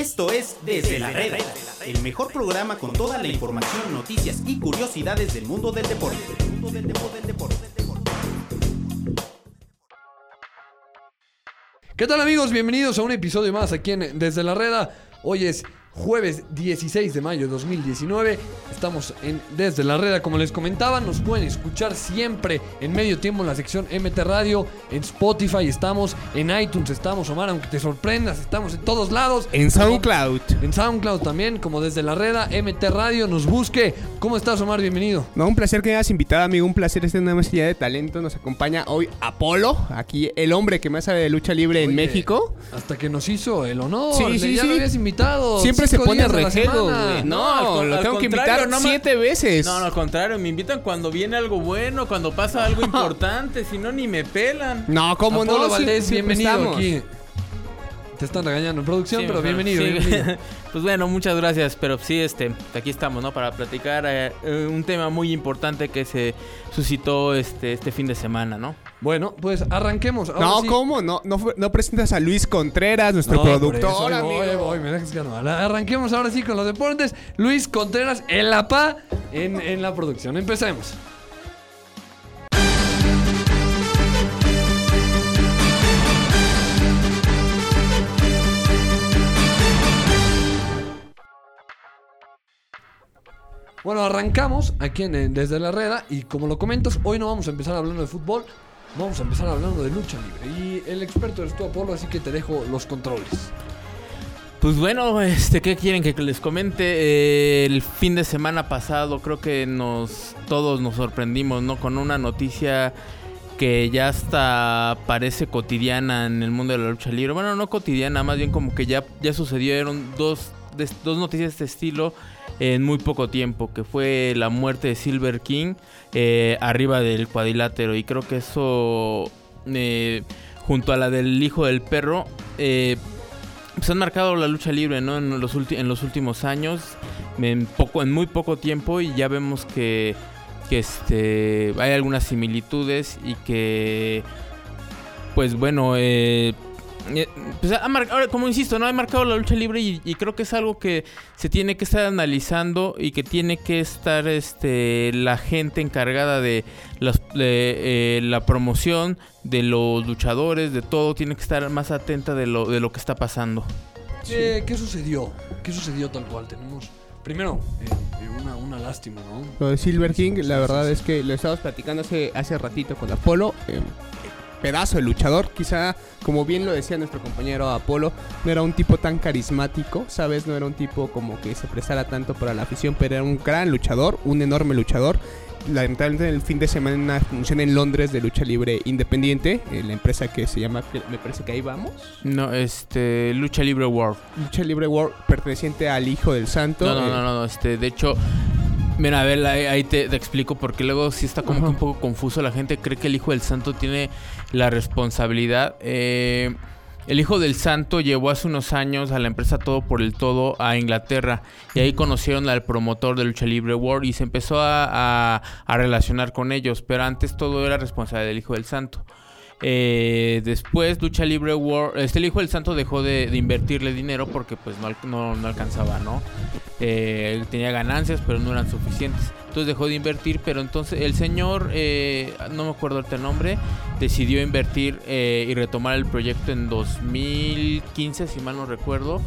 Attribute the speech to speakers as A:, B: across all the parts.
A: Esto es Desde la Reda, el mejor programa con toda la información, noticias y curiosidades del mundo del deporte.
B: ¿Qué tal amigos? Bienvenidos a un episodio más aquí en Desde la Reda. Hoy es jueves 16 de mayo de 2019. Estamos en Desde la Reda, como les comentaba, nos pueden escuchar siempre en medio tiempo en la sección MT Radio, en Spotify estamos, en iTunes estamos, Omar, aunque te sorprendas, estamos en todos lados.
C: En SoundCloud.
B: En SoundCloud también, como Desde la Reda, MT Radio, nos busque. ¿Cómo estás, Omar? Bienvenido.
C: No, un placer que me hayas invitado, amigo. Un placer estar en una mesilla de talento. Nos acompaña hoy Apolo, aquí el hombre que más sabe de lucha libre en México.
B: Hasta que nos hizo el honor.
C: Sí, sí,
B: ya
C: sí.
B: lo habías invitado.
C: Siempre se
B: cinco
C: pone rejego, güey.
D: No,
C: lo
D: al
C: tengo que invitar
D: no
C: siete veces.
D: No, no, al contrario, me invitan cuando viene algo bueno, cuando pasa algo importante, si no ni me pelan.
C: No, ¿cómo no? Sí-
B: Valdés,
C: siempre
B: bienvenido aquí. Te están regañando en producción,
D: Sí,
B: pero bienvenido,
D: Sí.
B: bienvenido.
D: pues bueno, muchas gracias, pero sí, este, aquí estamos, ¿no? Para platicar eh, eh, un tema muy importante que se suscitó este, este fin de semana, ¿no?
B: Bueno, pues arranquemos. Ahora
C: No,
B: sí.
C: ¿cómo? No, no, presentas a Luis Contreras, nuestro
B: No,
C: productor, amigo.
B: voy, voy, me dejas que no. Arranquemos ahora sí con los deportes. Luis Contreras, el APA en, en la producción. Empecemos. Bueno, arrancamos aquí en, Desde la Reda y como lo comentas, hoy no vamos a empezar hablando de fútbol, vamos a empezar hablando de lucha libre. Y el experto eres tú, Apolo, así que te dejo los controles.
D: Pues bueno, este, ¿qué quieren que les comente? Eh, el fin de semana pasado creo que nos todos nos sorprendimos, ¿no? Con una noticia que ya hasta parece cotidiana en el mundo de la lucha libre. Bueno, no cotidiana, más bien como que ya, ya sucedieron dos, dos noticias de este estilo en muy poco tiempo, que fue la muerte de Silver King eh, arriba del cuadrilátero. Y creo que eso, eh, junto a la del hijo del perro, eh, pues han marcado la lucha libre, ¿no? En los, en los últimos años, en, poco, en muy poco tiempo, y ya vemos que, que este, hay algunas similitudes y que, pues bueno, eh, pues ha mar- ahora, como insisto, no ha marcado la lucha libre y, y creo que es algo que se tiene que estar analizando y que tiene que estar este la gente encargada de, las- de, eh, la promoción de los luchadores, de todo, tiene que estar más atenta de lo, de lo que está pasando.
B: ¿Qué, qué sucedió? ¿Qué sucedió tal cual? Tenemos, primero, eh, eh, una, una lástima, ¿no?
C: Lo de Silver King, la verdad es que lo estábamos platicando hace, hace ratito con Apolo. eh, pedazo de luchador, quizá, como bien lo decía nuestro compañero Apolo, no era un tipo tan carismático, ¿sabes? No era un tipo como que se prestara tanto para la afición, pero era un gran luchador, un enorme luchador. Lamentablemente el fin de semana una función en Londres de lucha libre independiente, la empresa que se llama, me parece que ahí vamos,
D: No, este, Lucha Libre World.
C: Lucha Libre World, perteneciente al Hijo del Santo.
D: No, no,
C: eh,
D: no, no, no, este, de hecho, mira, a ver, ahí, ahí te, te explico porque luego sí está como
C: Ajá.
D: que un poco confuso. La gente cree que el Hijo del Santo tiene la responsabilidad. Eh, el Hijo del Santo llevó hace unos años a la empresa Todo por el Todo a Inglaterra y ahí conocieron al promotor de Lucha Libre World y se empezó a, a- a relacionar con ellos, pero antes todo era responsabilidad del Hijo del Santo. Eh, después Lucha Libre World, este el Hijo del Santo dejó de, invertirle dinero porque pues no, no, no alcanzaba, ¿no? Eh, tenía ganancias pero no eran suficientes. Entonces dejó de invertir, pero entonces el señor, eh, no me acuerdo el nombre, decidió invertir y retomar el proyecto en 2015, si mal no recuerdo.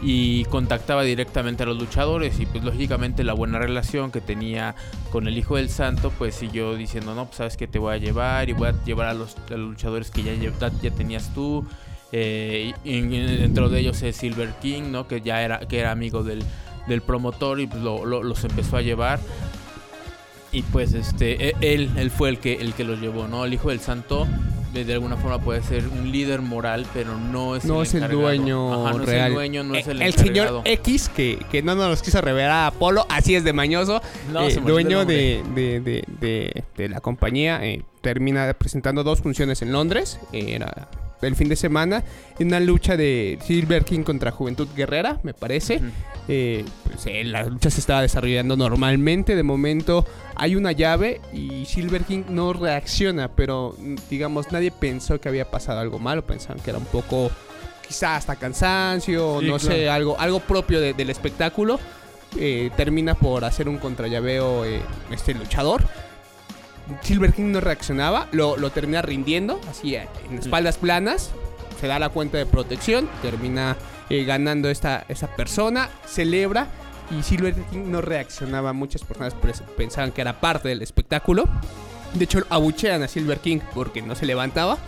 D: Y contactaba directamente a los luchadores y pues lógicamente la buena relación que tenía con el Hijo del Santo pues siguió diciendo no, pues sabes que te voy a llevar y voy a llevar a los, luchadores que ya, ya tenías tú. Eh, dentro de ellos es Silver King, ¿no? Que ya era, que era amigo del, del promotor y pues lo- los empezó a llevar. Y pues este, e- él, él fue el que, el que los llevó, ¿no? El Hijo del Santo de, alguna forma puede ser un líder moral, pero no es
C: No
D: el
C: es el dueño
D: Ajá, no
C: real.
D: es el dueño, no es
C: Eh,
D: el,
C: el señor. X, que, que no nos quiso revelar a Apolo, así es de mañoso,
D: No,
C: eh, dueño de, de, de, la compañía, eh, termina presentando dos funciones en Londres, era el fin de semana, en una lucha de Silver King contra Juventud Guerrera, me parece.
D: Ujú.
C: Eh, pues, eh, la lucha se estaba desarrollando normalmente. De momento hay una llave y Silver King no reacciona, pero mm, digamos nadie pensó que había pasado algo malo. Pensaban que era un poco quizá hasta cansancio,
B: Sí,
C: no
B: claro.
C: sé, algo, algo propio de- del espectáculo, eh, termina por hacer un contrallaveo eh, este luchador. Silver King no reaccionaba, lo, lo termina rindiendo, así eh, en espaldas planas, se da la cuenta de protección, termina eh, ganando esta, esa persona, celebra y Silver King no reaccionaba. Muchas personas pres- pensaban que era parte del espectáculo. De hecho, abuchean a Silver King porque no se levantaba.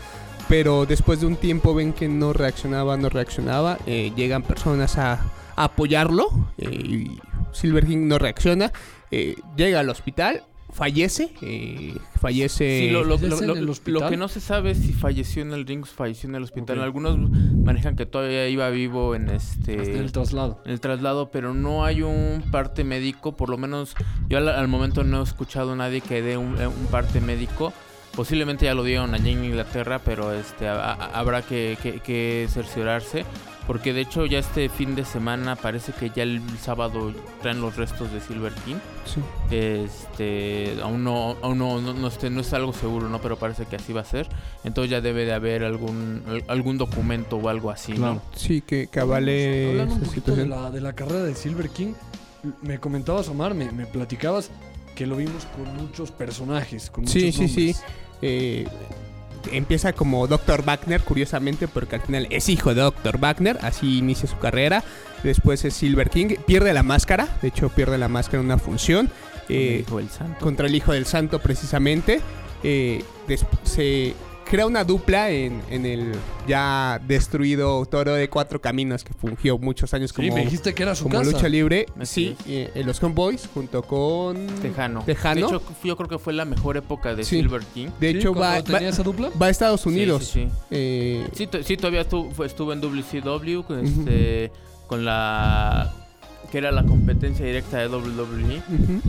C: Pero después de un tiempo ven que no reaccionaba, no reaccionaba. eh, llegan personas a, a apoyarlo. eh, y Silver King no reacciona. eh, llega al hospital, fallece. eh, fallece.
D: Sí, lo, lo-
B: ¿Ya
D: lo-
B: está en
D: lo-
B: el
D: lo que no se sabe es si falleció en el ring o falleció en el hospital. Algunos manejan que todavía iba vivo en este
B: Hasta el traslado.
D: en el traslado, pero no hay un parte médico. Por lo menos yo al, al momento no he escuchado a nadie que dé un, un parte médico. Posiblemente ya lo dieron allá en Inglaterra, pero este ha- ha- habrá que, que- que cerciorarse. Porque de hecho ya este fin de semana parece que ya el sábado traen los restos de Silver King.
C: Sí.
D: Este, aún no, aún no, no, no, este, no es algo seguro, ¿no? Pero parece que así va a ser. Entonces ya debe de haber algún, al- algún documento o algo así,
B: Claro.
D: ¿no?
C: Sí, que, que avale
B: Hablando un poquito de la, de la carrera de Silver King, me comentabas, Omar, me, me platicabas que lo vimos con muchos personajes, con
C: Sí,
B: muchos
C: sí, sí.
B: nombres.
C: Eh, empieza como Dr. Wagner, curiosamente, porque al final es hijo de Dr. Wagner, así inicia su carrera. Después es Silver King, pierde la máscara, de hecho pierde la máscara en una función. eh,
D: Dijo el santo.
C: contra el Hijo del Santo precisamente. Eh, se crea una dupla en, en el ya destruido Toro de Cuatro Caminos que fungió muchos años
B: Sí,
C: como,
B: me dijiste que era su
C: como
B: casa.
C: lucha libre.
D: Así
C: Sí, eh, en los Homeboys junto con...
D: Tejano.
C: Tejano.
D: De hecho, yo creo que fue la mejor época de
C: Sí.
D: Silver King.
C: De
B: Sí,
C: hecho, va,
B: tenía
C: va-
B: esa dupla.
C: va a Estados Unidos.
D: Sí, sí.
C: Eh,
D: Sí, to- sí, todavía estuvo, estuvo en WCW con, este, con la que era la competencia directa de WWE.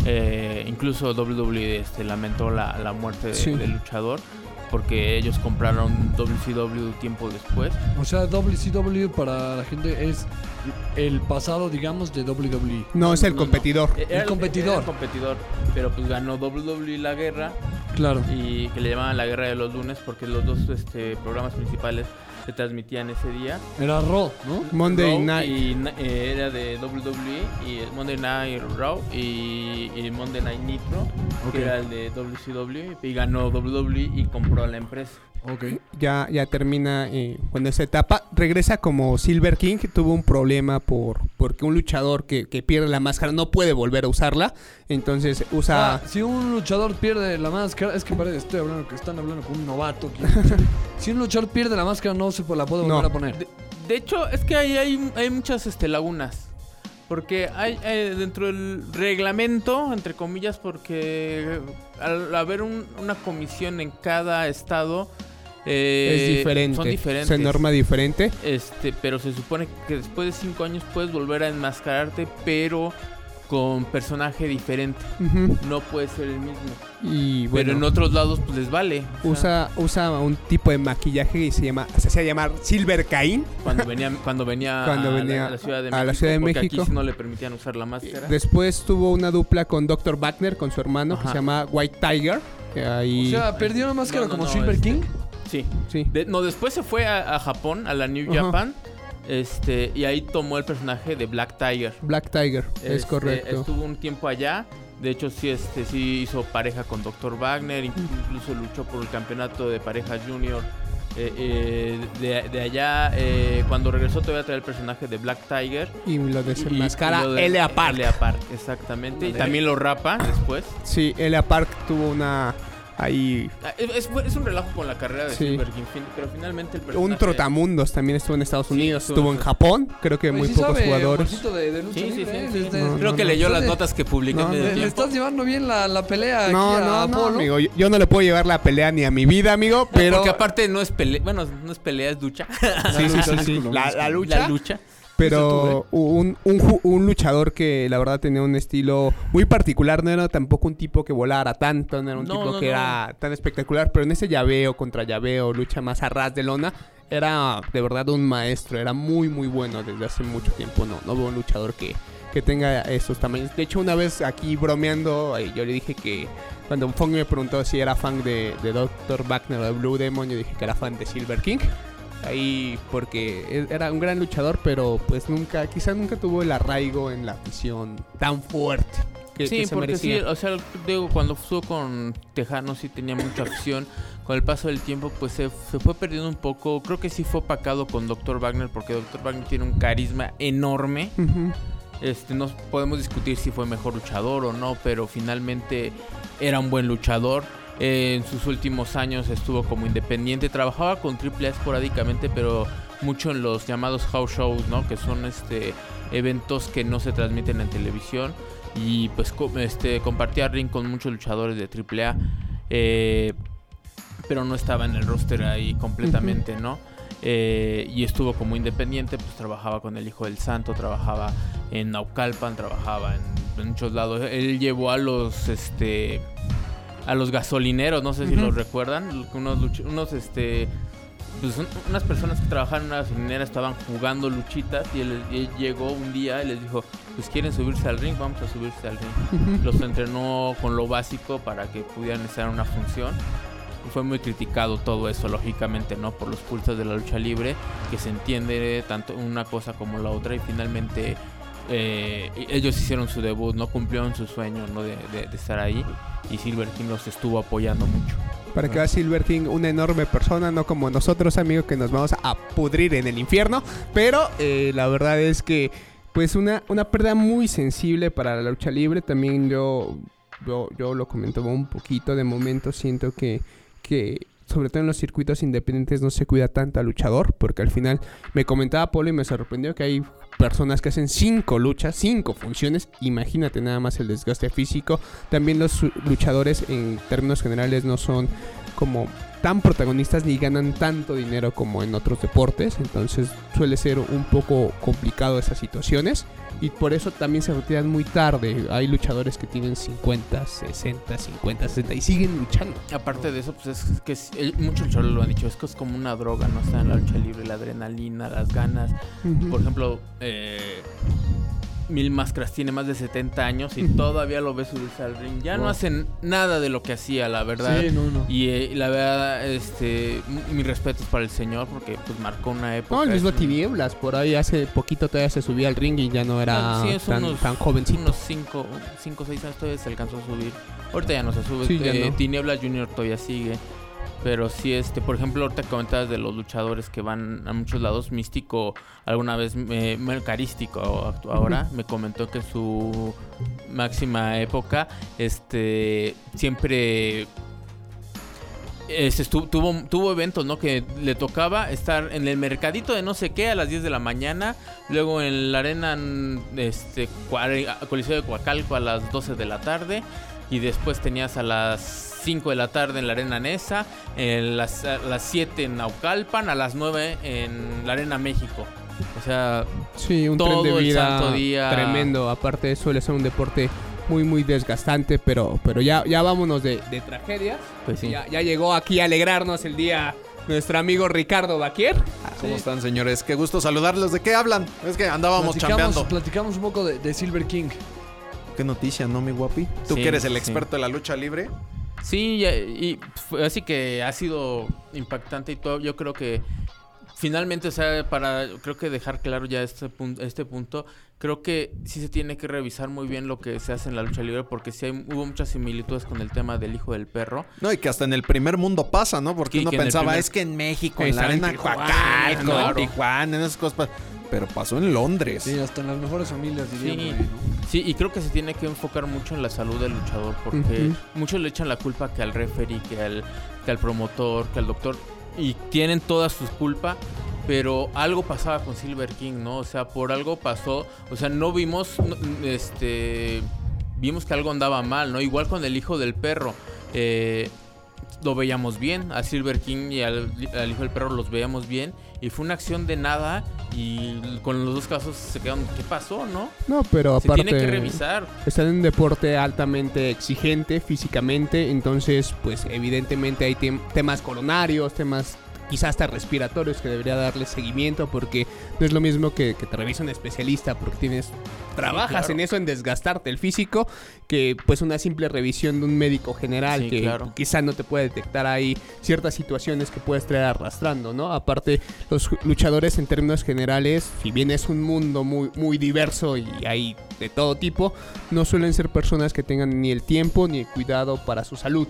D: Eh, incluso WWE este, lamentó la, la muerte de-
C: Sí.
D: del luchador porque ellos compraron WCW tiempo después.
B: O sea, WCW para la gente es el pasado, digamos, de WWE.
C: No, es el
D: No, no.
C: competidor.
D: Eh,
B: El competidor.
D: era el competidor, pero pues ganó WWE la guerra
B: Claro.
D: y que le llamaban la guerra de los lunes porque los dos este, programas principales se transmitían ese día.
B: Era Raw, ¿no?
C: Monday
D: Raw
C: Night.
D: Y, eh, era de WWE y el Monday Night Raw y, y Monday Night Nitro, que era el de WCW y ganó WWE y compró a la empresa.
B: Ok.
C: ya, ya termina eh, cuando esa etapa. Regresa como Silver King, que tuvo un problema por porque un luchador que, que pierde la máscara no puede volver a usarla. Entonces usa...
B: Ah, si un luchador pierde la máscara, es que parece, estoy hablando que están hablando con un novato. si un luchador pierde la máscara, no se la puede volver
C: No.
B: a poner.
D: De, de hecho, es que ahí hay, hay muchas este, lagunas. Porque hay eh, dentro del reglamento, entre comillas, porque al haber un- una comisión en cada estado, eh,
C: es diferente.
D: Son diferentes.
C: Se norma diferente.
D: Este, pero se supone que después de cinco años puedes volver a enmascararte, pero con personaje diferente. No puede ser el mismo.
C: Y
D: pero en
C: bueno,
D: otros lados pues les vale. O sea,
C: usa, usa un tipo de maquillaje que se llama, se hacía llamar Silver Caín.
D: cuando venía, cuando venía,
C: Cuando
D: a, la-
C: venía
D: a la Ciudad de
C: a
D: México.
C: la Ciudad de
D: porque
C: México.
D: Aquí no le permitían usar la máscara.
C: Después tuvo una dupla con Dr. Wagner, con su hermano, que se llama White Tiger. que ahí,
B: O sea, perdió la máscara
D: No, no,
B: como
D: no,
B: Silver
D: este,
B: King.
D: Sí.
C: sí.
D: De- no, después se fue a, a Japón, a la New
C: Ajá.
D: Japan. Este, y ahí tomó el personaje de Black Tiger.
C: Black Tiger, es
D: Este,
C: correcto.
D: Estuvo un tiempo allá. De hecho, sí, este, sí hizo pareja con Dr. Wagner. Incluso luchó por el campeonato de pareja junior. eh, eh, de, de allá, eh, cuando regresó, todavía traía el personaje de Black Tiger.
C: Y lo desenmascara
D: de-
C: Park.
D: Elia Park, exactamente. Y también lo rapa después.
C: Sí, Elia Park tuvo una ahí
D: Ah, Es, un relajo con la carrera de
C: Sí.
D: Fin- pero finalmente el personaje...
C: un trotamundos también estuvo en Estados Unidos,
D: estuvo
C: estuvo
D: en-
C: Japón, creo que
B: Oye,
C: muy
B: sí
C: pocos
B: sabe,
C: jugadores.
B: Omarcito, de, de lucha
D: Sí, sí,
B: libre,
D: sí,
C: No,
D: Creo
C: no,
D: que
C: no.
D: leyó las notas que publiqué
B: Le, estás llevando bien la, la pelea
C: No,
B: aquí a
C: no, amigo, yo, yo no le puedo llevar la pelea ni a mi vida, amigo, pero
D: Porque aparte no es pelea, bueno, no es pelea, es lucha.
C: sí, sí, sí, sí.
B: Disculpa,
C: La, la lucha,
D: La lucha.
C: Pero un, un, luchador que la verdad tenía un estilo muy particular, no era tampoco un tipo que volara tanto, no era un
D: No,
C: tipo
D: no,
C: que
D: no.
C: era tan espectacular, pero en ese llaveo contra llaveo, lucha más a ras de lona, era de verdad un maestro, era muy muy bueno desde hace mucho tiempo, no, no veo un luchador que, que tenga esos tamaños. De hecho, una vez aquí bromeando, eh, yo le dije que cuando Fong me preguntó si era fan de, de Dr. Wagner o de Blue Demon, yo dije que era fan de Silver King. Ahí porque e- era un gran luchador, pero pues nunca, quizás nunca tuvo el arraigo en la afición tan fuerte que,
D: sí,
C: que se
D: porque sí,
C: merecía.
D: o sea, digo, cuando estuvo con Tejano sí tenía mucha afición. Con el paso del tiempo, pues se, se fue perdiendo un poco. Creo que sí fue opacado con Dr. Wagner, porque Dr. Wagner tiene un carisma enorme. Este, no podemos discutir si fue mejor luchador o no, pero finalmente era un buen luchador. Eh, en sus últimos años estuvo como independiente, trabajaba con AAA esporádicamente, pero mucho en los llamados house shows, ¿no? Que son este eventos que no se transmiten en televisión y pues co- este compartía ring con muchos luchadores de AAA, eh, pero no estaba en el roster ahí completamente, ¿no? Eh, y estuvo como independiente, pues trabajaba con el Hijo del Santo, trabajaba en Naucalpan, trabajaba en, en muchos lados. Él llevó a los este a los gasolineros, no sé si
C: Ujú.
D: los recuerdan, unos unos este pues un- unas personas que trabajaban en una gasolinera estaban jugando luchitas y él, llegó un día y les dijo, pues quieren subirse al ring, vamos a subirse al ring. Los entrenó con lo básico para que pudieran estar en una función. Y fue muy criticado todo eso, lógicamente, ¿no? Por los pulsos de la lucha libre, que se entiende tanto una cosa como la otra. Y finalmente eh, ellos hicieron su debut, ¿no? Cumplieron su sueño, ¿no? De, estar ahí. Y Silver King los estuvo apoyando mucho.
C: Para que Silver King, una enorme persona, no como nosotros, amigos, que nos vamos a pudrir en el infierno. Pero eh, la verdad es que, pues, una, una pérdida muy sensible para la lucha libre. También yo, yo, yo lo comentaba un poquito. De momento siento que, que, sobre todo en los circuitos independientes, no se cuida tanto al luchador. Porque al final me comentaba Polo y me sorprendió que hay personas que hacen cinco luchas, cinco funciones. Imagínate nada más el desgaste físico. También los luchadores en términos generales no son como tan protagonistas ni ganan tanto dinero como en otros deportes. Entonces suele ser un poco complicado esas situaciones. Y por eso también se retiran muy tarde. Hay luchadores que tienen 50, 60, 50, 60 y siguen luchando.
D: Aparte de eso, pues es que es- el- muchos luchadores lo han dicho, es que es como una droga, ¿no? Está en la lucha libre, la adrenalina, las ganas. Por ejemplo, eh, Mil Máscaras tiene más de 70 años y todavía lo ves subirse al ring. Ya no hacen nada de lo que hacía, la verdad.
B: Sí, no, no.
D: Y eh, la verdad, este, mis respetos para el señor porque pues marcó una época.
C: No, el mismo Tinieblas, por ahí hace poquito todavía se subía al ring y ya no era
D: Ah, sí, es
C: tan,
D: unos-
C: tan jovencito.
D: Unos 5 o 6 años todavía se alcanzó a subir. Ahorita ya no se sube.
C: Sí,
D: Eh,
C: no.
D: Tinieblas Junior todavía sigue. Pero sí, este, por ejemplo, ahorita comentabas de los luchadores que van a muchos lados. Místico, alguna vez, me, me- carístico actu- ahora, me comentó que su máxima época, este, siempre este, tuvo, tuvo eventos, ¿no? Que le tocaba estar en el mercadito de no sé qué a las 10 de la mañana, luego en la arena este, Coliseo de Coacalco a las 12 de la tarde, y después tenías a las 5 de la tarde en la arena Nesa, en las, a las 7 en Naucalpan, a las 9 en la arena México. O sea,
C: Sí, un
D: todo
C: tren de
D: el
C: vida
D: santo día.
C: tremendo. Aparte suele ser un deporte muy muy desgastante, pero pero ya ya vámonos de, de tragedias.
D: pues sí.
C: Ya, ya llegó aquí a alegrarnos el día nuestro amigo Ricardo Baquier.
E: ¿Cómo están, señores? Qué gusto saludarlos. ¿De qué hablan? Es que andábamos
B: platicamos,
E: chambeando.
B: platicamos un poco de, de Silver King.
E: Qué noticia, ¿no, mi guapi? Tú
D: Sí,
E: que eres el
D: sí.
E: experto de la lucha libre.
D: Sí, y, y así que ha sido impactante y todo. Yo creo que finalmente, o sea, para creo que dejar claro ya este punto, este punto, creo que sí se tiene que revisar muy bien lo que se hace en la lucha libre porque sí hay, hubo muchas similitudes con el tema del hijo del perro.
E: No, y que hasta en el primer mundo pasa, ¿no? Porque
D: Sí,
E: uno pensaba,
D: primer-
E: es que en México, en la
C: en
E: arena Coacalco, en Tijuana, en esas cosas. Pero pasó en Londres.
B: Sí, hasta en las mejores familias diría
D: Sí.
B: por ahí, ¿no?
D: Sí, y creo que se tiene que enfocar mucho en la salud del luchador porque muchos le echan la culpa que al referee, que al, que al promotor, que al doctor y tienen toda su culpa, pero algo pasaba con Silver King, ¿no? O sea, por algo pasó, o sea, no vimos este vimos que algo andaba mal, ¿no? Igual con el hijo del perro. eh, lo veíamos bien, a Silver King y al, al hijo del perro los veíamos bien y fue una acción de nada y con los dos casos se quedaron, ¿qué pasó, no?
C: No, pero
D: Se
C: aparte
D: tiene que revisar.
C: están en un deporte altamente exigente físicamente, entonces pues evidentemente hay tem- temas coronarios, temas quizás hasta respiratorios que debería darle seguimiento porque no es lo mismo que, que te revisa un especialista porque tienes trabajas
D: claro.
C: en eso en desgastarte el físico que pues una simple revisión de un médico general
D: Sí,
C: que
D: claro.
C: quizá no te puede detectar ahí ciertas situaciones que puedes traer arrastrando, ¿no? Aparte los luchadores en términos generales, si bien es un mundo muy muy diverso y hay de todo tipo, no suelen ser personas que tengan ni el tiempo ni el cuidado para su salud.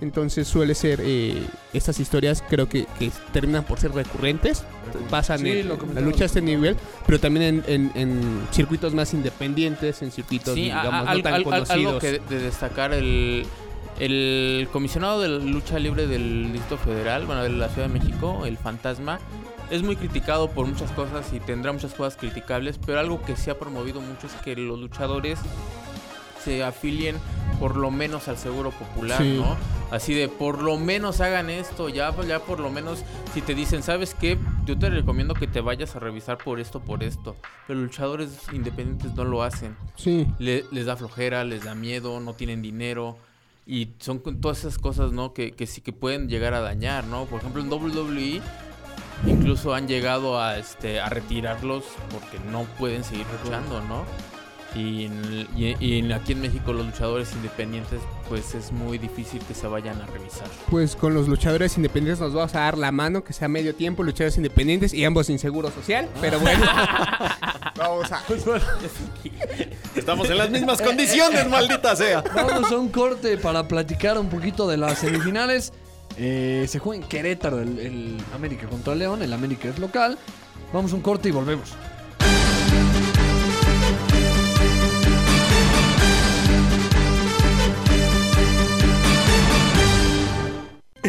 C: Entonces suele ser eh, estas historias creo que, que terminan por ser recurrentes, pasan
B: Sí,
C: en
B: lo
C: la lucha a este nivel, pero también en, en- en circuitos más independientes, en circuitos
D: Sí,
C: digamos
D: a-
C: no tan
D: al- al- algo
C: conocidos.
D: que de, de destacar el el comisionado de lucha libre del Distrito Federal, bueno, de la Ciudad de México, el Fantasma, es muy criticado por muchas cosas y tendrá muchas cosas criticables, pero algo que se ha promovido mucho es que los luchadores se afilien por lo menos al seguro popular,
C: Sí.
D: ¿no? Así de por lo menos hagan esto, ya, ya por lo menos si te dicen, ¿sabes qué? Yo te recomiendo que te vayas a revisar por esto, por esto. Pero luchadores independientes no lo hacen.
C: Sí.
D: Le- les da flojera, les da miedo, no tienen dinero. Y son todas esas cosas, ¿no? Que, que sí que pueden llegar a dañar, ¿no? Por ejemplo, en WWE incluso han llegado a, este, a retirarlos porque no pueden seguir luchando, ¿no? Y, en el- y- y en- aquí en México los luchadores independientes pues es muy difícil que se vayan a revisar.
C: Pues con los luchadores independientes nos vamos a dar la mano, que sea medio tiempo, luchadores independientes y ambos sin seguro social. Pero bueno, vamos a.
E: Estamos en las mismas condiciones, maldita sea.
B: Vamos a un corte para platicar un poquito de las semifinales. Eh, se juega en Querétaro el, el América contra León. El América es local. Vamos a un corte y volvemos.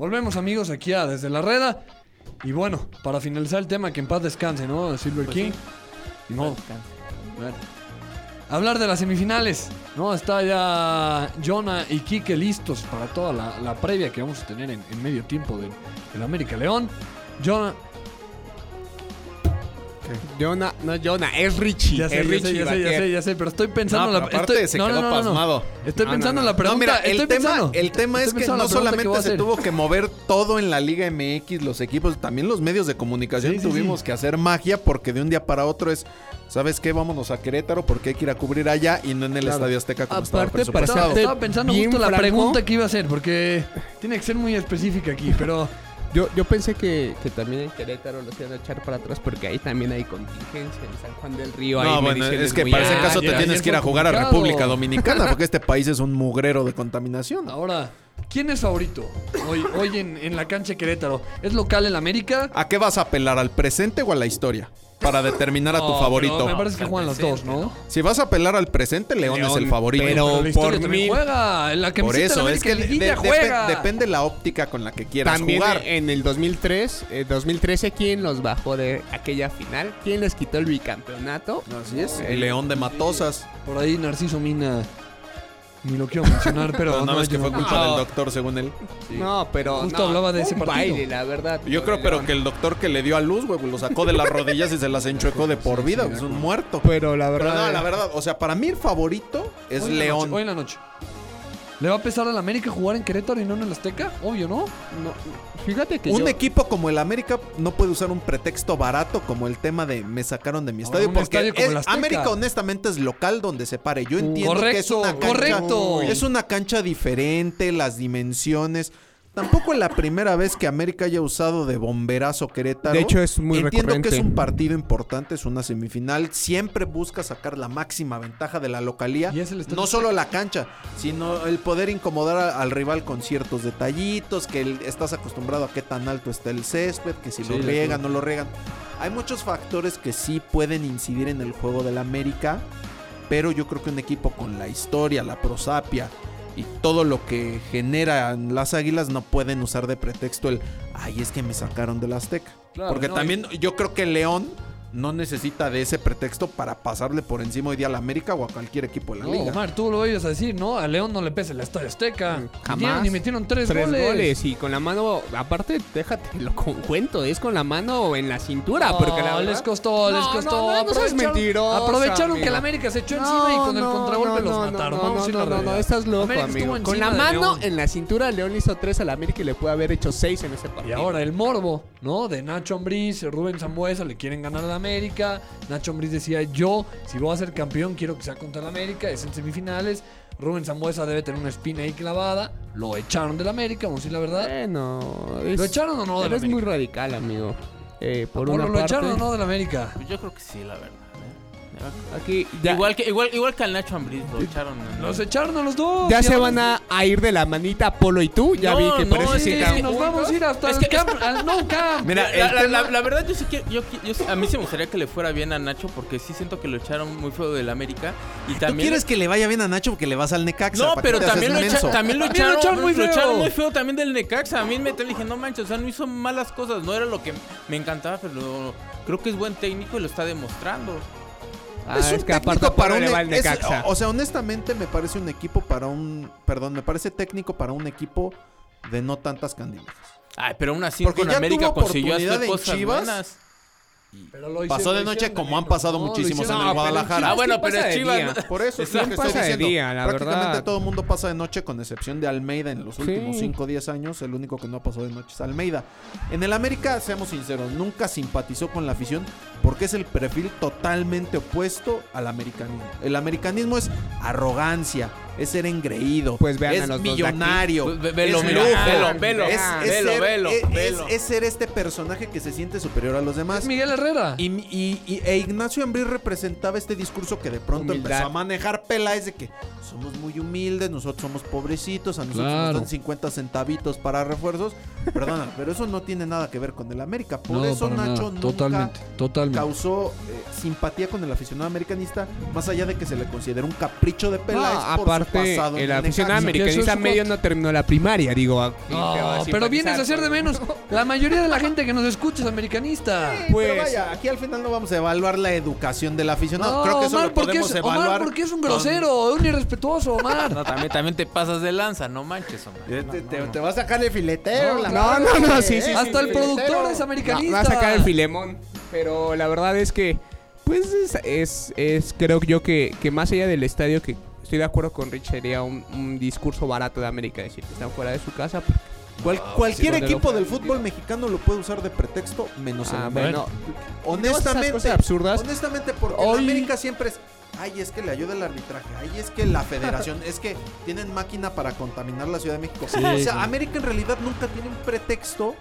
B: Volvemos amigos aquí a Desde la Reda. Y bueno, para finalizar el tema, que en paz descanse, ¿no? Silver
D: Pues
B: King. Ni modo. Bueno. Hablar de las semifinales, ¿no? Está ya Jonah y Kike listos para toda la, la previa que vamos a tener en, en medio tiempo del, del América León. Jonah,
C: Jonah, no Jonah, es Richie.
B: ya sé,
C: es
B: ya
C: Richie
B: sé, ya sé, ya sé, ya sé, pero estoy pensando
E: No,
B: la
E: pero aparte
B: estoy-
E: se
B: no,
E: quedó
B: no,
E: pasmado.
B: Estoy pensando en la pregunta.
E: no, mira,
B: estoy
E: el tema,
B: pensando.
E: el tema es que no
B: la que
E: solamente se tuvo que mover todo en la Liga MX, los equipos, también los medios de comunicación
B: Sí, sí,
E: tuvimos
B: sí.
E: que hacer magia porque de un día para otro es, ¿sabes qué? Vámonos a Querétaro porque hay que ir a cubrir allá y no en el
B: Claro.
E: Estadio Azteca como estaba
C: Aparte.
B: Estaba,
C: serte
B: estaba pensando justo la
C: franco,
B: pregunta que iba a hacer, porque tiene que ser muy específica aquí, pero
C: Yo, yo pensé que, que también en Querétaro los iban a echar para atrás porque ahí también hay contingencia. En San Juan del Río hay
E: No, bueno,
C: mediciones
E: es que
C: muy
E: para ese caso te tienes que ir a jugar a
B: complicado.
E: República Dominicana porque este país es un mugrero de contaminación.
B: ahora, ¿quién es favorito hoy, hoy en, en la cancha de Querétaro? ¿Es local el América?
E: ¿A qué vas a apelar? ¿Al presente o a la historia? Para determinar a tu
B: No,
E: favorito.
B: pero Me parece que juegan los dos, ¿no?
E: Si vas a apelar al presente, León, es el favorito.
C: pero-
B: Pero la historia
C: por
B: también
C: mí-
B: juega. En la que
E: Por eso, es que de-
B: liguilla juega.
E: depe- depende la óptica con la que quieras
C: También
E: jugar.
C: en el 2003, eh, 2013, ¿quién los bajó de aquella final? ¿Quién les quitó el bicampeonato?
E: Así es. El León de Matosas.
B: Por ahí Narciso Mina Ni lo quiero mencionar, pero
E: Pero no,
B: no,
E: es que
B: yo-
E: fue culpa
C: No.
E: del doctor, según él.
C: No, pero.
B: Justo
C: no,
B: hablaba de ese partido.
C: baile, la verdad.
E: Yo creo, pero
C: León.
E: que el doctor que le dio a luz, güey, lo sacó de las rodillas y se las enchuecó de por vida.
B: sí,
E: Es un muerto.
C: Pero la
E: Pero
C: verdad.
E: no, la verdad, o sea, para mí el favorito es
B: Hoy en la
E: León.
B: noche, hoy en la noche. ¿Le va a pesar al América jugar en Querétaro y no en el Azteca? Obvio, ¿no?
C: no, fíjate que.
E: Un
C: yo-
E: equipo como el América no puede usar un pretexto barato como el tema de me sacaron de mi estadio. porque
B: estadio el.
E: América, honestamente, es local donde se pare. Yo entiendo que es una cancha.
B: correcto.
E: Es una cancha diferente, las dimensiones. Tampoco es la primera vez que América haya usado de bomberazo Querétaro.
C: De hecho, es muy
E: Entiendo
C: recurrente.
E: que es un partido importante, es una semifinal. Siempre busca sacar la máxima ventaja de la localía.
B: Y es el estadio
E: No solo la cancha, sino el poder incomodar a- al rival con ciertos detallitos, que el- estás acostumbrado a qué tan alto está el césped, que si
B: Sí,
E: lo riegan,
B: acuerdo.
E: no lo riegan. Hay muchos factores que sí pueden incidir en el juego del América, pero yo creo que un equipo con la historia, la prosapia y todo lo que generan las águilas no pueden usar de pretexto el, ay, es que me sacaron del Azteca.
B: Claro,
E: Porque
B: no,
E: también yo creo que León no necesita de ese pretexto para pasarle por encima hoy día a la América o a cualquier equipo de la
B: No,
E: liga.
B: Omar, tú lo ibas a decir, ¿no? A León no le pesa el Estadio Azteca.
C: Jamás.
B: Metieron- Y metieron tres,
C: Tres
B: goles.
C: goles. y con la mano, aparte, déjate lo cuento, es con la mano en la cintura,
B: No,
C: porque la
B: les
C: verdad-
B: costó, les
C: No,
B: costó.
C: no, no, no seas
B: Aprovecharon-
C: mentiroso,
B: Aprovecharon que el América se echó encima y con el
C: No,
B: contragolpe
C: no,
B: los
C: no,
B: mataron.
C: No,
B: a
C: no, no,
B: la
C: no, estás loco, amigo. Con la mano
B: León.
C: en la cintura, León hizo tres al América y le puede haber hecho seis en ese
B: Y
C: partido.
B: ahora el morbo, ¿no? De Nacho Ambriz, Rubén Zambuesa le quieren ganar al América. Nacho Ambriz decía, yo, si voy a ser campeón, quiero que sea contra el América. Es en semifinales. Rubén Zambuesa debe tener una espina ahí clavada. Lo echaron del América, vamos a decir la verdad.
C: Bueno, es,
B: ¿Lo echaron o no del
C: Eres muy
B: América?
C: radical, amigo. Eh, por
B: Polo,
C: una
B: ¿Lo
C: parte,
B: echaron o no del América?
D: Pues yo creo que sí, la verdad.
C: Aquí ya,
D: Igual que igual igual que al Nacho Ambriz lo echaron. en-
B: Los echaron a los dos.
C: ya se van a, a ir de la manita Polo y tú. Ya
D: No,
C: vi que
D: no,
C: parece
D: es
C: que
D: que
C: están
B: Sí, nos
C: juntos.
B: vamos a ir hasta
D: Es
B: el
D: que-
B: camp, al no camp.
D: Mira, la, la-
E: tema-
D: la- la verdad yo sí quiero, yo, yo- a mí sí me gustaría que le fuera bien a Nacho porque sí siento que lo echaron muy feo del América y
E: ¿Tú
D: también
E: quieres que le vaya bien a Nacho porque le vas al Necaxa?
D: No,
E: ¿Para qué
D: pero también lo, echa- también lo
B: También lo
D: echaron,
B: muy
D: lo echaron
B: feo.
D: muy feo también del Necaxa. A mí me dije, no manches, o sea, no hizo malas cosas, no era lo que me encantaba, pero creo que es buen técnico y lo está demostrando.
C: Ah,
E: es
C: es,
E: un
C: que
E: técnico para un e- es- o sea, honestamente me parece un equipo para un, perdón, me parece técnico para un equipo de no tantas candidatas.
D: Ay, pero aún así
E: Porque
D: con
E: ya
D: América
E: tuvo
D: consiguió hacer
E: en
D: cosas
E: Chivas.
D: buenas.
B: Pero lo
E: Pasó de noche como han pasado
B: ¿no?
E: Muchísimos
B: hicieron-
E: en el Guadalajara.
D: Ah, bueno, pero es Chivas,
C: día.
D: ¿no?
E: Por eso es lo que
C: pasa
E: estoy diciendo.
C: día, la
E: Prácticamente
C: verdad.
E: todo el mundo pasa de noche con excepción de Almeida en los
C: Sí.
E: últimos 5 o 10 años. El único que no ha pasado de noche es Almeida. En el América, seamos sinceros, nunca simpatizó con la afición porque es el perfil totalmente opuesto al americanismo. El americanismo es arrogancia, es ser engreído,
C: Pues vean a
E: es
C: los dos de
E: millonario,
D: Pues ve- velo,
E: es lujo,
D: velo, velo,
E: es, es
D: velo,
E: ser,
D: velo,
E: es-
D: velo.
E: es ser este personaje que se siente superior a los demás.
B: Es Miguel Herrera.
E: Y, y- y- e Ignacio Ambriz representaba este discurso que de pronto
C: Humildad.
E: empezó a manejar Peláez de que somos muy humildes, nosotros somos pobrecitos, a nosotros
B: Claro.
E: nos dan 50 centavitos para refuerzos. Perdona, pero eso no tiene nada que ver con el América. Por
B: No,
E: eso Nacho
B: nada.
E: nunca
B: Totalmente, totalmente.
E: causó eh, simpatía con el aficionado americanista, más allá de que se le considera un capricho de
C: No,
E: Peláez por su
C: aparte,
E: pasado
C: el aficionado americanista
B: es
C: medio no terminó la primaria, digo. aquí te va
B: No,
C: a
B: pero vienes a hacer de menos. La mayoría de la gente que nos escucha es americanista.
E: Sí,
C: Pues-
E: pero vaya, aquí al final no vamos a evaluar la educación del aficionado.
B: No,
E: Creo que eso
B: Omar,
E: lo
B: porque
E: podemos
B: es,
E: evaluar.
B: Omar, porque es un
E: con-
B: grosero, un irrespetuoso, Omar.
D: No, también, también te pasas de lanza, no manches, hombre.
E: Eh, Te, te- te va a sacar el filetero.
B: No,
E: la
C: No, no, sí,
E: ¿eh?
C: sí.
B: Hasta el productor es
C: No,
B: americanista.
C: va a sacar el filemón. Pero la verdad es que, pues, es, es, es- creo yo que, que más allá del estadio, que estoy de acuerdo con Rich, sería un, un discurso barato de América decir que están fuera de su casa.
E: Cual- cualquier
C: sí,
E: equipo del fútbol mexicano lo puede usar de pretexto, menos el
C: Ah,
E: América.
C: bueno.
E: honestamente,
C: cosas absurdas.
E: honestamente, porque
C: Hoy-
E: América siempre es, ay, es que le ayuda el arbitraje, ay, es que la federación, es que tienen máquina para contaminar la Ciudad de México.
B: Sí,
E: o sea. América en realidad nunca tiene un pretexto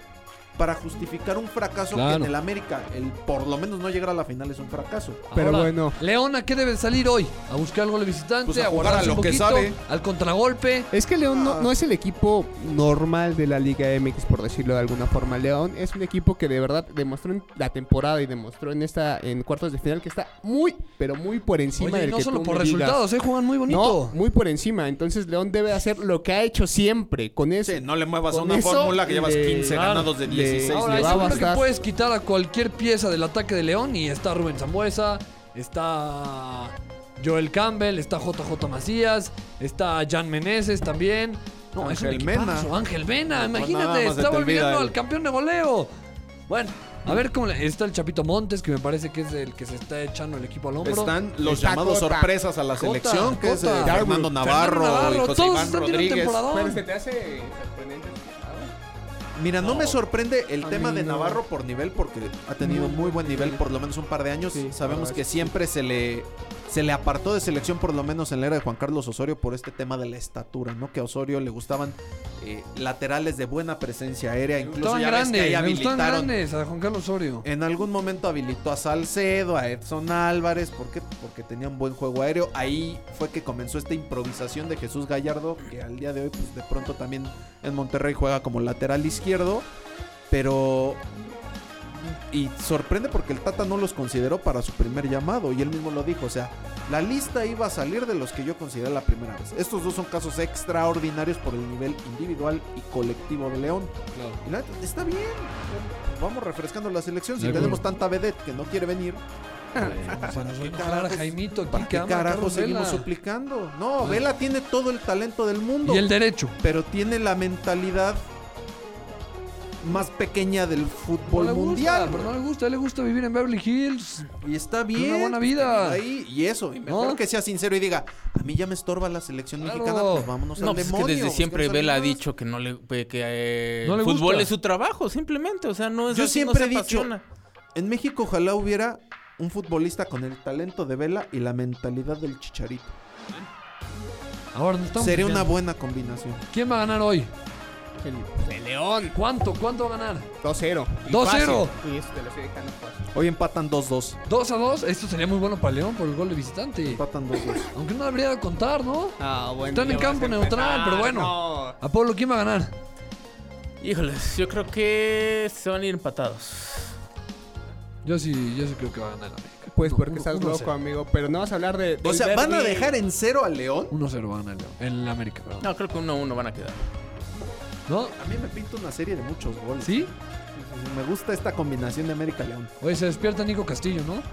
E: para justificar un fracaso que en el América, el por lo menos no llegar a la final es un fracaso.
C: Pero
B: Ahora,
C: bueno.
B: León, ¿a qué debe salir hoy? ¿A buscar gol de visitante?
E: Pues a
B: a,
E: jugar a lo que sabe.
B: Al contragolpe.
C: Es que León
E: Ah.
C: no, no es el equipo normal de la Liga MX, por decirlo de alguna forma. León es un equipo que de verdad demostró en la temporada y demostró en esta en cuartos de final que está muy, pero muy por encima
B: Oye,
C: del
B: no
C: que
B: solo
C: tú
B: por
C: me digas.
B: resultados, ¿eh? Juegan muy bonito.
C: No, muy por encima. Entonces León debe hacer lo que ha hecho siempre. Con eso,
E: Sí, no le muevas a una fórmula que llevas
C: le-
E: 15
B: claro,
E: ganados de
C: le-
E: 16.
B: Ahora, yo
C: va a
B: creo que puedes quitar a cualquier pieza del ataque de León y está Rubén Zambuesa, está Joel Campbell, está JJ Macías, está Jan Meneses también. No, es un.
E: Mena.
B: Ángel Mena,
E: nada
B: imagínate, está volviendo al campeón de goleo. Bueno, a ver cómo le- está el Chapito Montes, que me parece que es el que se está echando el equipo al hombro.
E: Están los
C: Está
E: llamados
C: Cota.
E: sorpresas a la
B: Cota,
E: selección, que es eh,
B: Cota.
E: Fernando Navarro,
B: Fernando
E: y José Iván Rodríguez.
C: Pero se te hace sorprendente.
E: Mira, no, me sorprende el
C: A
E: tema de
C: no.
E: Navarro por nivel, porque ha tenido muy buen nivel por lo menos un par de años.
C: Sí,
E: Sabemos que siempre se le, se le apartó de selección, por lo menos en la era de Juan Carlos Osorio, por este tema de la estatura, ¿no? Que a Osorio le gustaban eh, laterales de buena presencia aérea. Incluso ya ves que ahí
B: grandes, grandes a Juan Carlos Osorio.
E: En algún momento habilitó a Salcedo, a Edson Álvarez, ¿por qué? Porque tenían buen juego aéreo. Ahí fue que comenzó esta improvisación de Jesús Gallardo, que al día de hoy, pues de pronto también en Monterrey juega como lateral izquierdo. Pero. Y sorprende porque el Tata no los consideró para su primer llamado. Y él mismo lo dijo. O sea, la lista iba a salir de los que yo consideré la primera vez. Estos dos son casos extraordinarios por el nivel individual y colectivo de León. Y la neta, está bien. Vamos refrescando la selección. Si
B: De
E: tenemos tanta vedette que no quiere venir,
B: Se nos va a
E: ¿qué carajos-
B: Jaimito aquí
E: ¿para qué carajo seguimos
B: Vela.
E: suplicando? No, Vela tiene todo el talento del mundo.
B: Y el derecho.
E: Pero tiene la mentalidad más pequeña del
B: No
E: fútbol
B: le gusta,
E: mundial.
B: pero no le gusta, a él le gusta vivir en Beverly Hills.
E: Y está bien.
B: Una buena vida.
E: Ahí, y eso, y mejor
B: ¿No?
E: que sea sincero y diga, a mí ya me estorba la selección
B: Claro.
E: mexicana, pues vámonos
D: No,
E: al
D: pues es que desde siempre Vela ha dicho que no le que eh,
B: No le
D: el fútbol
B: gusta.
D: es su trabajo, simplemente, o sea, no es
E: Yo
D: así,
E: siempre he dicho,
D: apasiona.
E: en México ojalá hubiera un futbolista con el talento de Vela y la mentalidad del Chicharito.
B: Ahora no estamos
E: Sería una buena combinación.
B: ¿Quién va a ganar hoy?
C: El, el León.
B: ¿Cuánto? ¿Cuánto va a ganar?
C: 2-0. Y
B: 2-0.
C: fácil. Y eso te lo estoy dejando fácil.
E: Hoy empatan 2-2.
B: 2 a 2. Esto sería muy bueno para León por el gol de visitante.
E: Empatan 2-2.
B: Aunque no debería de contar, ¿no?
C: Ah, bueno.
B: Están en campo neutral,
C: empezar.
B: pero bueno.
C: No.
B: Apolo, ¿quién va a ganar?
D: Híjoles, yo creo que se van a ir empatados.
B: Yo sí, yo sí creo que va a ganar el América.
C: Pues porque
B: uno-
C: estás
B: uno
C: loco,
B: cero.
C: amigo. Pero no vas a hablar de.
E: O sea, ¿van a
C: derbi.
E: dejar en cero al León?
B: 1-0 va a ganar el León. El América, perdón.
D: No, creo que uno a uno van a quedar.
B: ¿No?
E: A mí me pinta una serie de muchos goles.
B: ¿Sí?
E: Me gusta esta combinación de América León.
B: Hoy se despierta Nico Castillo, ¿no?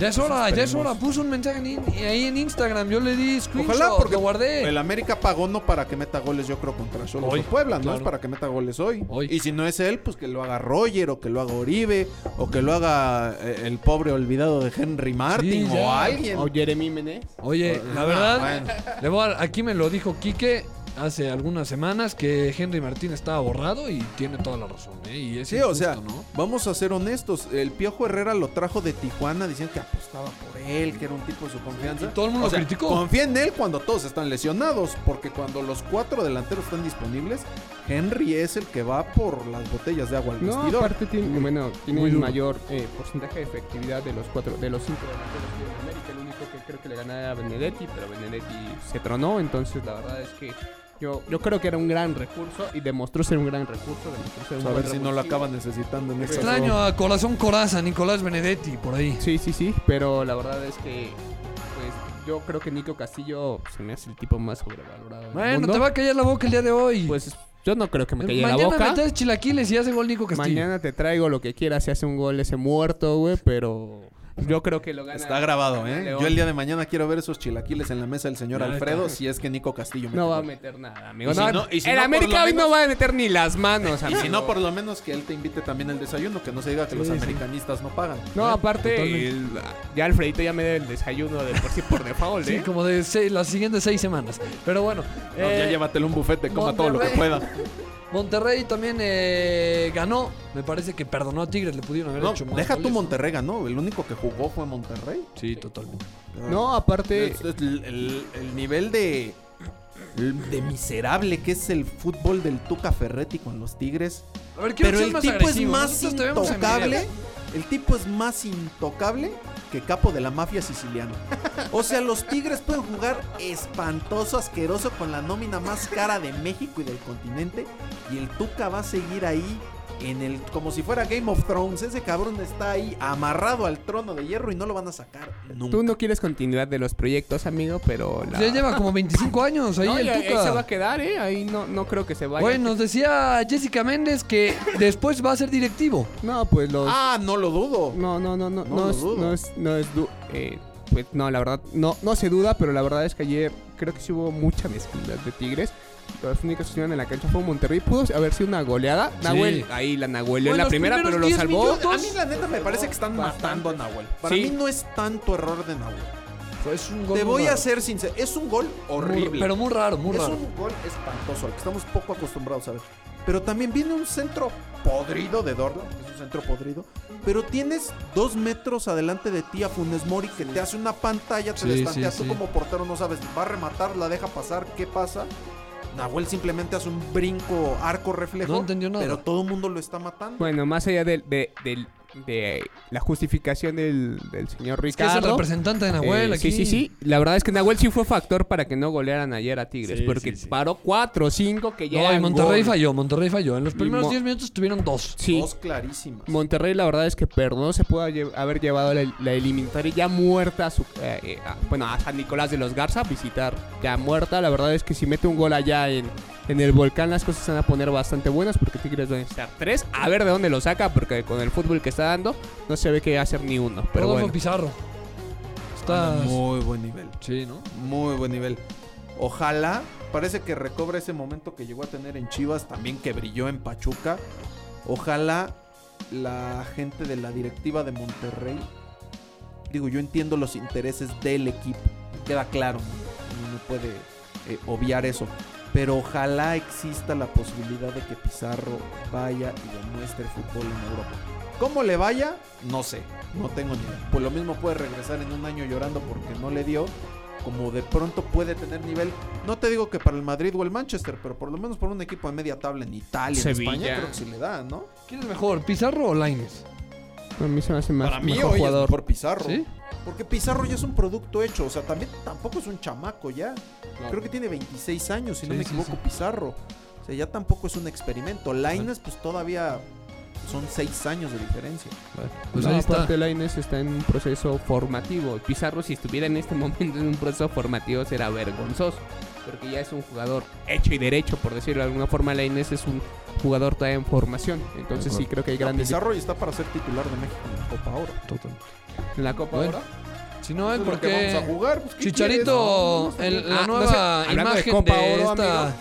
B: Ya es hora, ya es hora. Puso un mensaje en in- ahí en Instagram. Yo le di screenshot,
E: Ojalá porque
B: lo guardé.
E: el América pagó no para que meta goles, yo creo, contra Cholos
B: Hoy,
E: Puebla, no es para que meta goles hoy.
B: Hoy.
E: Y si no es él, pues que lo haga Roger o que lo haga Oribe o que lo haga eh, el pobre olvidado de Henry Martin
B: Sí,
E: o alguien.
C: O Jeremy Menez.
B: Oye, la
E: Ah,
B: verdad,
E: bueno.
B: le voy a- aquí me lo dijo Quique hace algunas semanas que Henry Martín estaba borrado y tiene toda la razón, ¿eh? Y es
E: Sí, o sea, vamos a ser honestos. El Piojo Herrera lo trajo de Tijuana diciendo que apostaba por él, que era un tipo de su confianza.
B: Y todo el mundo
E: O sea,
B: lo criticó.
E: Confía en él cuando todos están lesionados, porque cuando los cuatro delanteros están disponibles, Henry es el que va por las botellas de agua al
C: No,
E: vestidor.
C: aparte tiene, bueno, tiene el mayor eh, porcentaje de efectividad de los cuatro, de los cinco delanteros que en América. El único que creo que le ganaba era Benedetti, pero Benedetti se tronó. Entonces, la verdad es que yo, yo creo que era un gran recurso y demostró ser un gran recurso. Demostró ser un
E: a ver si no lo acaban necesitando en este
B: Extraño a Corazón Coraza, Nicolás Benedetti, por ahí.
C: Sí, sí, sí, pero la verdad es que pues yo creo que Nico Castillo se me hace el tipo más sobrevalorado. del
B: Bueno,
C: mundo.
B: te va a callar la boca el día de hoy.
C: Pues yo no creo que me caiga la
B: Mañana
C: boca.
B: metes chilaquiles y hace gol Nico Castillo.
C: Mañana te traigo lo que quieras si hace un gol ese muerto, güey, pero yo creo que lo gana.
E: Está grabado,
C: gana
E: ¿eh?
C: León.
E: Yo el día de mañana quiero ver esos chilaquiles en la mesa del señor
B: Ya
E: Alfredo
B: está.
E: si es que Nico Castillo mete
C: No va a meter nada, amigo.
E: Y si
C: No,
E: no- y si
C: el América hoy no va a meter ni las manos,
E: Y
C: amigo.
E: si no, por lo menos que él te invite también el desayuno, que no se diga que los
B: Sí, sí.
E: americanistas no pagan.
C: No, aparte, el- ya Alfredito ya me debe el desayuno de por sí por default,
B: Sí,
C: ¿eh?
B: como de seis- las siguientes seis semanas. Pero bueno.
E: No,
B: eh,
E: ya llévatelo un bufete, coma todo lo que
B: Monterrey.
E: pueda.
B: Monterrey también eh, ganó. Me parece que perdonó a Tigres. Le pudieron haber
E: No,
B: hecho más
E: deja
B: ¿no?
E: Monterrey, ¿no? El único que jugó fue Monterrey.
B: Sí, totalmente.
C: No, aparte,
E: Es- es el, el- el nivel de de miserable que es el fútbol del Tuca Ferretti con los Tigres.
B: A ver, ¿qué
E: Pero el tipo es más intocable. El tipo es más intocable que capo de la mafia siciliana. O sea, los Tigres pueden jugar espantoso, asqueroso, con la nómina más cara de México y del continente. Y el Tuca va a seguir ahí en el. como si fuera Game of Thrones. Ese cabrón está ahí amarrado al trono de hierro y no lo van a sacar nunca.
C: tú no quieres continuidad de los proyectos, amigo, pero la...
B: Ya lleva como 25 años ahí
C: No,
B: el
C: y ahí se va a quedar, ¿eh? Ahí no, no creo que se vaya.
B: Bueno, nos decía Jessica Méndez que después va a ser directivo.
C: No, pues los...
E: Ah, no lo dudo.
C: No, no, no, no,
E: No
C: no,
E: lo
C: es,
E: dudo.
C: no es, no es, du- eh, pues no, la verdad, no, no se duda, pero la verdad es que ayer creo que sí hubo mucha mezquindad de Tigres. Las únicas que estuvieron en la cancha fue Monterrey. Pudo haber sido una goleada. Nahuel, ahí la Nahuel en la primera, pero lo
B: 10
C: salvó.
B: minutos.
E: A mí la neta me parece que están matando a Nahuel. Para
C: Sí.
E: mí no es tanto error de Nahuel.
B: Es un gol
E: Te voy a
B: raro.
E: ser sincero, es un gol
B: Muy-
E: horrible.
B: pero muy raro, muy
E: es
B: raro.
E: un gol espantoso, al que estamos poco acostumbrados a ver. Pero también viene un centro podrido de Dorlan, es un centro podrido. Pero tienes dos metros adelante de ti a Funes Mori que te hace una pantalla, te
B: Sí,
E: la
B: sí.
E: Tú
B: sí.
E: como portero no sabes, va a rematar, la deja pasar, ¿qué pasa? Nahuel simplemente hace un brinco arco reflejo.
B: No entendió nada.
E: Pero todo el mundo lo está matando.
C: Bueno, más allá del- de, del- de la justificación del, del señor
B: Que es el
C: Ricardo.
B: representante de Nahuel
C: Eh,
B: aquí.
C: Sí, sí, sí. La verdad es que Nahuel sí fue factor para que no golearan ayer a Tigres.
B: Sí,
C: porque
B: sí, sí.
C: paró 4 o 5 que ya.
B: No, y Monterrey
C: gol.
B: falló, Monterrey falló. En los primeros
C: Mo-
B: 10 minutos tuvieron dos.
C: Sí.
E: Dos clarísimas.
C: Monterrey la verdad es que perdonó, se pudo lle- haber llevado la, la eliminatoria ya muerta a su, eh, eh, a- bueno, a San Nicolás de los Garza, visitar ya muerta. La verdad es que si mete un gol allá en, en el volcán las cosas se van a poner bastante buenas porque Tigres va a necesitar tres. A ver de dónde lo saca porque con el fútbol que está dando no se ve que va a hacer ni uno. Pero
B: Rodolfo
C: bueno.
B: Pizarro. Está.
E: Muy buen nivel.
B: Sí, ¿no?
E: Muy buen nivel. Ojalá, parece que recobra ese momento que llegó a tener en Chivas, también que brilló en Pachuca. Ojalá la gente de la directiva de Monterrey, digo, yo entiendo los intereses del equipo, queda claro, no, puede eh, obviar eso. Pero ojalá exista la posibilidad de que Pizarro vaya y demuestre fútbol en Europa. ¿Cómo le vaya? No sé, no tengo ni idea. Pues lo mismo puede regresar en un año llorando porque no le dio, como de pronto puede tener nivel. No te digo que para el Madrid o el Manchester, pero por lo menos por un equipo de media tabla en Italia,
C: Sevilla.
E: en España, creo que sí le da, ¿no?
B: ¿Quién es mejor, Pizarro o Laines?
C: A mí se me hace más
E: para mí
C: mejor
E: hoy
C: jugador.
E: es mejor Pizarro.
B: ¿Sí?
E: Porque Pizarro ya es un producto hecho, o sea, también tampoco es un chamaco ya. Creo que tiene 26 años, si no me equivoco,
B: sí.
E: Pizarro. O sea, ya tampoco es un experimento. Laines, pues todavía son 6 años de diferencia.
B: Pues
C: No,
B: ahí está.
C: aparte Lainez está en un proceso formativo. Pizarro si estuviera en este momento en un proceso formativo será vergonzoso. Porque ya es un jugador hecho y derecho, por decirlo de alguna forma. Lainez es un jugador todavía en formación. Entonces sí creo que hay
E: No,
C: grandes...
E: Pizarro ya está para ser titular de México en la Copa Oro.
C: En la Copa
B: Bueno,
C: Oro.
B: Si no es
E: lo que vamos a
B: porque
E: jugar. pues, ¿qué
B: Chicharito,
E: quieres?
B: la
C: Ah, no
B: nueva
C: sé, hablando de
B: imagen
C: Copa
B: de
C: Oro,
B: esta
C: amigo,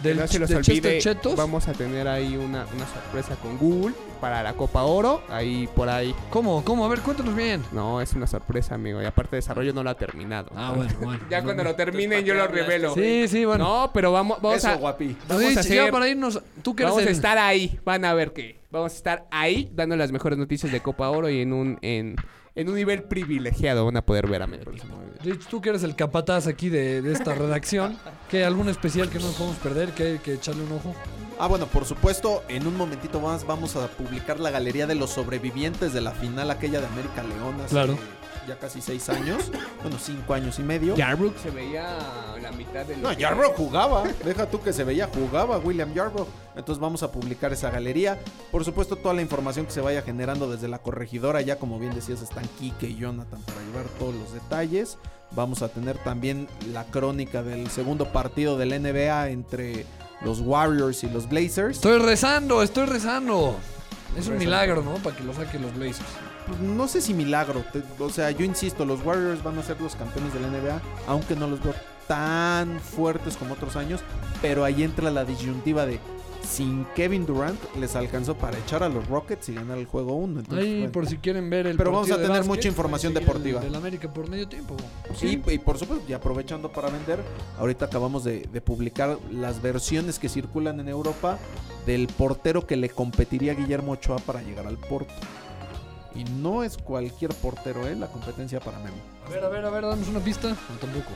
B: del,
C: no se los
B: de Chester
C: olvide,
B: Chetos.
C: vamos a tener ahí una, una sorpresa con Google para la Copa Oro. Ahí por ahí.
B: ¿Cómo? ¿Cómo? A ver, cuéntanos bien.
C: No, es una sorpresa, amigo. Y aparte, desarrollo no lo ha terminado.
B: Ah, bueno, bueno.
C: Ya cuando lo terminen, yo lo revelo.
B: Sí, sí, bueno.
C: No, pero vamos, vamos
E: Eso,
C: a.
E: guapi.
C: Vamos
B: Sí,
C: a hacer-
B: para irnos. Tú
C: Vamos a estar ahí. Van a ver que. Vamos a estar ahí dando las mejores noticias de Copa Oro y en un, en, en un nivel privilegiado van a poder ver a equipo.
B: Rich, tú que eres el capataz aquí de, de esta redacción, ¿qué algún especial que no nos podemos perder? Que hay que echarle un ojo.
E: Ah, bueno, por supuesto, en un momentito más vamos a publicar la galería de los sobrevivientes de la final aquella de América León
B: Claro.
E: Ya casi seis años. bueno, cinco años y medio.
C: Yarbrook se veía la mitad de
E: No, Yarbrough jugaba. Deja tú que se veía, jugaba William Yarbrough. Entonces vamos a publicar esa galería. Por supuesto, toda la información que se vaya generando desde la corregidora. Ya como bien decías, están Kike y Jonathan para llevar todos los detalles. Vamos a tener también la crónica del segundo partido del NBA entre los Warriors y los Blazers.
B: Estoy rezando, estoy rezando. Es un
E: Rezando.
B: milagro, ¿no? Para que lo saquen los Blazers.
E: Pues, no sé si milagro. o sea, yo insisto, los Warriors van a ser los campeones de la NBA, aunque no los veo tan fuertes como otros años. Pero ahí entra la disyuntiva de sin Kevin Durant les alcanzó para echar a los Rockets y ganar el juego 1.
B: Ahí, por si quieren ver el
E: Pero vamos a tener
B: básquet,
E: mucha información deportiva.
B: el Del América por medio tiempo.
E: Sí, y por supuesto, y aprovechando para vender, ahorita acabamos de, de publicar las versiones que circulan en Europa del portero que le competiría a Guillermo Ochoa para llegar al Porto. Y no es cualquier portero, ¿eh? La competencia para Memo.
B: A ver, a ver, a ver, damos una pista. No, tampoco.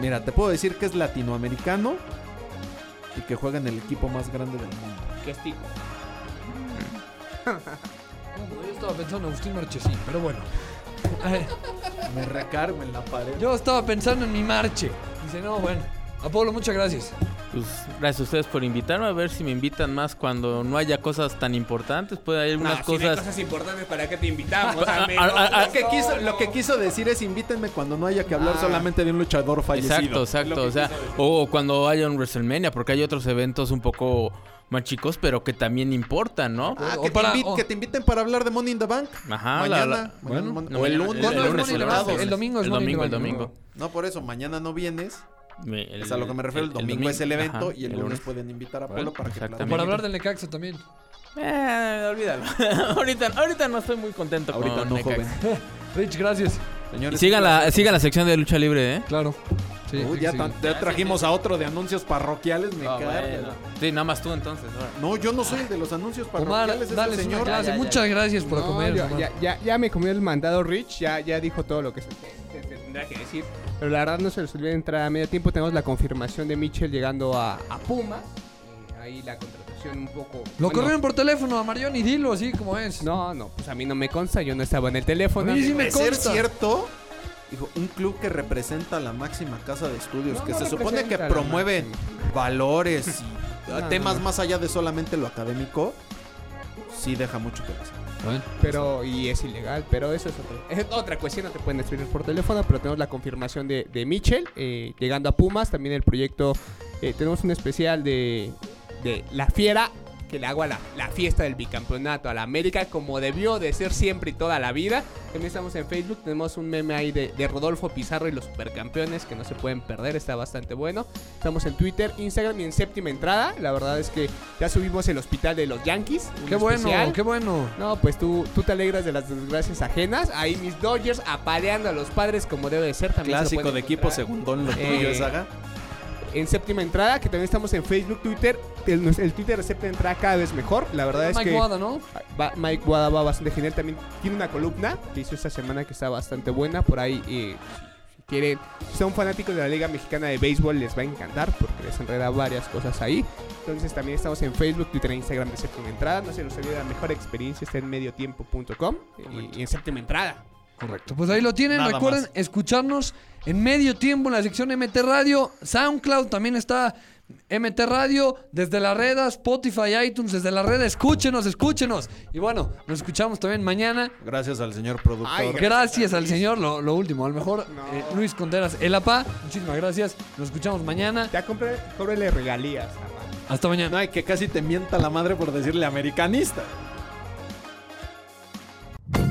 E: Mira, te puedo decir que es latinoamericano y que juega en el equipo más grande del mundo.
C: ¿Qué es tico?
B: Yo estaba pensando en Agustín Marchesín, pero bueno.
E: Me recargo en la pared.
B: Yo estaba pensando en mi marche. Dice, no, bueno. Apolo, muchas gracias.
D: Pues gracias a ustedes por invitarme. A ver si me invitan más cuando no haya cosas tan importantes. Puede haber algunas cosas.
C: cosas importantes para que te invitamos,
D: Ah, ah, ah,
E: Lo que, quiso, lo que quiso decir es invítenme cuando no haya que hablar
C: Ah.
E: solamente de un luchador fallecido.
D: Exacto, exacto. O sea, o cuando haya un WrestleMania, porque hay otros eventos un poco más chicos, pero que también importan, ¿no?
E: Ah,
B: O
E: que,
B: para-
E: te
B: o-
E: que te inviten para hablar de Money in the Bank.
D: Ajá,
E: mañana.
D: la- la-
E: mañana,
B: bueno.
E: mon-
D: No,
E: o el lunes.
B: No, no. Bank. El domingo es
D: El domingo, el domingo.
E: No, por eso, mañana no vienes.
D: Me- el-
E: es a lo que me refiero. El, domingo es el evento y el, lunes pueden invitar a Polo para que.
B: Para hablar del Necaxa también.
D: Eh, olvídalo. ahorita, ahorita no estoy muy contento
E: Ahorita
D: con
E: no,
D: Necaxa.
E: joven.
B: Rich, gracias.
E: Señores,
D: sigan la, sigan la sección de lucha libre, ¿eh?
B: Claro. Sí,
E: Uy,
B: sí,
E: ya,
B: sí.
E: tan- ya trajimos a otro de anuncios parroquiales, me
D: bueno. Sí, nada más tú entonces. ahora.
E: No, yo no soy el de los anuncios
B: Omar,
E: parroquiales, es
B: dale
E: señor.
B: clase.
D: Ya, ya,
B: Muchas gracias por
C: No,
B: comer.
C: yo-
B: Omar.
C: ya, ya, ya me comió el mandado Rich, ya, ya dijo todo lo que se, tendrá que decir. Pero la verdad no se les olvide entrar a medio tiempo. Tenemos la confirmación de Mitchell llegando a, a Pumas. Eh, ahí la contratación un poco...
B: Lo
C: bueno,
B: corrieron por teléfono a Marión y dilo así como es.
C: No, no, pues a mí no me consta, yo no estaba en el teléfono.
B: A mí sí me
E: ser
B: consta.
E: cierto, dijo, un club que representa la máxima casa de estudios,
C: No,
E: que
C: no
E: se supone que promueve valores y
C: No,
E: temas
C: no.
E: más allá de solamente lo académico, sí deja mucho que desear.
C: Pero, y es ilegal, pero eso es otra, otra cuestión, no te pueden escribir por teléfono, pero tenemos la confirmación de, de Mitchell, eh, llegando a Pumas, también el proyecto, eh, tenemos un especial de, de La Fiera, que le hago a la, la fiesta del bicampeonato a la América, como debió de ser siempre y toda la vida. También estamos en Facebook, tenemos un meme ahí de, de Rodolfo Pizarro y los supercampeones, que no se pueden perder, está bastante bueno. Estamos en Twitter, Instagram y en séptima entrada, la verdad es que ya subimos el hospital de los Yankees.
B: Qué bueno,
C: especial.
B: qué bueno.
C: No, pues tú, tú te alegras de las desgracias ajenas. Ahí mis Dodgers apaleando a los padres como debe de ser. También
E: Clásico de equipo segundón, lo
C: Eh,
E: tuyo, Saga.
C: En séptima entrada, que también estamos en Facebook, Twitter. El, el Twitter de séptima entrada cada vez mejor. La verdad es
B: Mike
C: que
B: Guada, ¿no?
C: va- Mike Wada va bastante genial. También tiene una columna que hizo esta semana que está bastante buena. Por ahí, eh, si, quieren, si son fanáticos de la Liga Mexicana de Béisbol, les va a encantar porque les enreda varias cosas ahí. Entonces también estamos en Facebook, Twitter e Instagram de séptima entrada. No se los olvide, la mejor experiencia está en mediotiempo.com y, y en séptima entrada.
B: Correcto. Pues ahí lo tienen.
E: Nada
B: Recuerden
E: más.
B: escucharnos en medio tiempo en la sección MT Radio. SoundCloud también está MT Radio. Desde la red, Spotify, iTunes, desde la red. Escúchenos, escúchenos. Y bueno, nos escuchamos también mañana.
E: Gracias al señor productor.
C: Ay,
B: Gracias al señor, lo, lo último, al mejor eh, Luis Conderas, el APA. Muchísimas gracias. Nos escuchamos mañana.
C: Ya compré, cóbrele regalías.
B: Hasta mañana.
E: No hay que casi te mienta la madre por decirle americanista.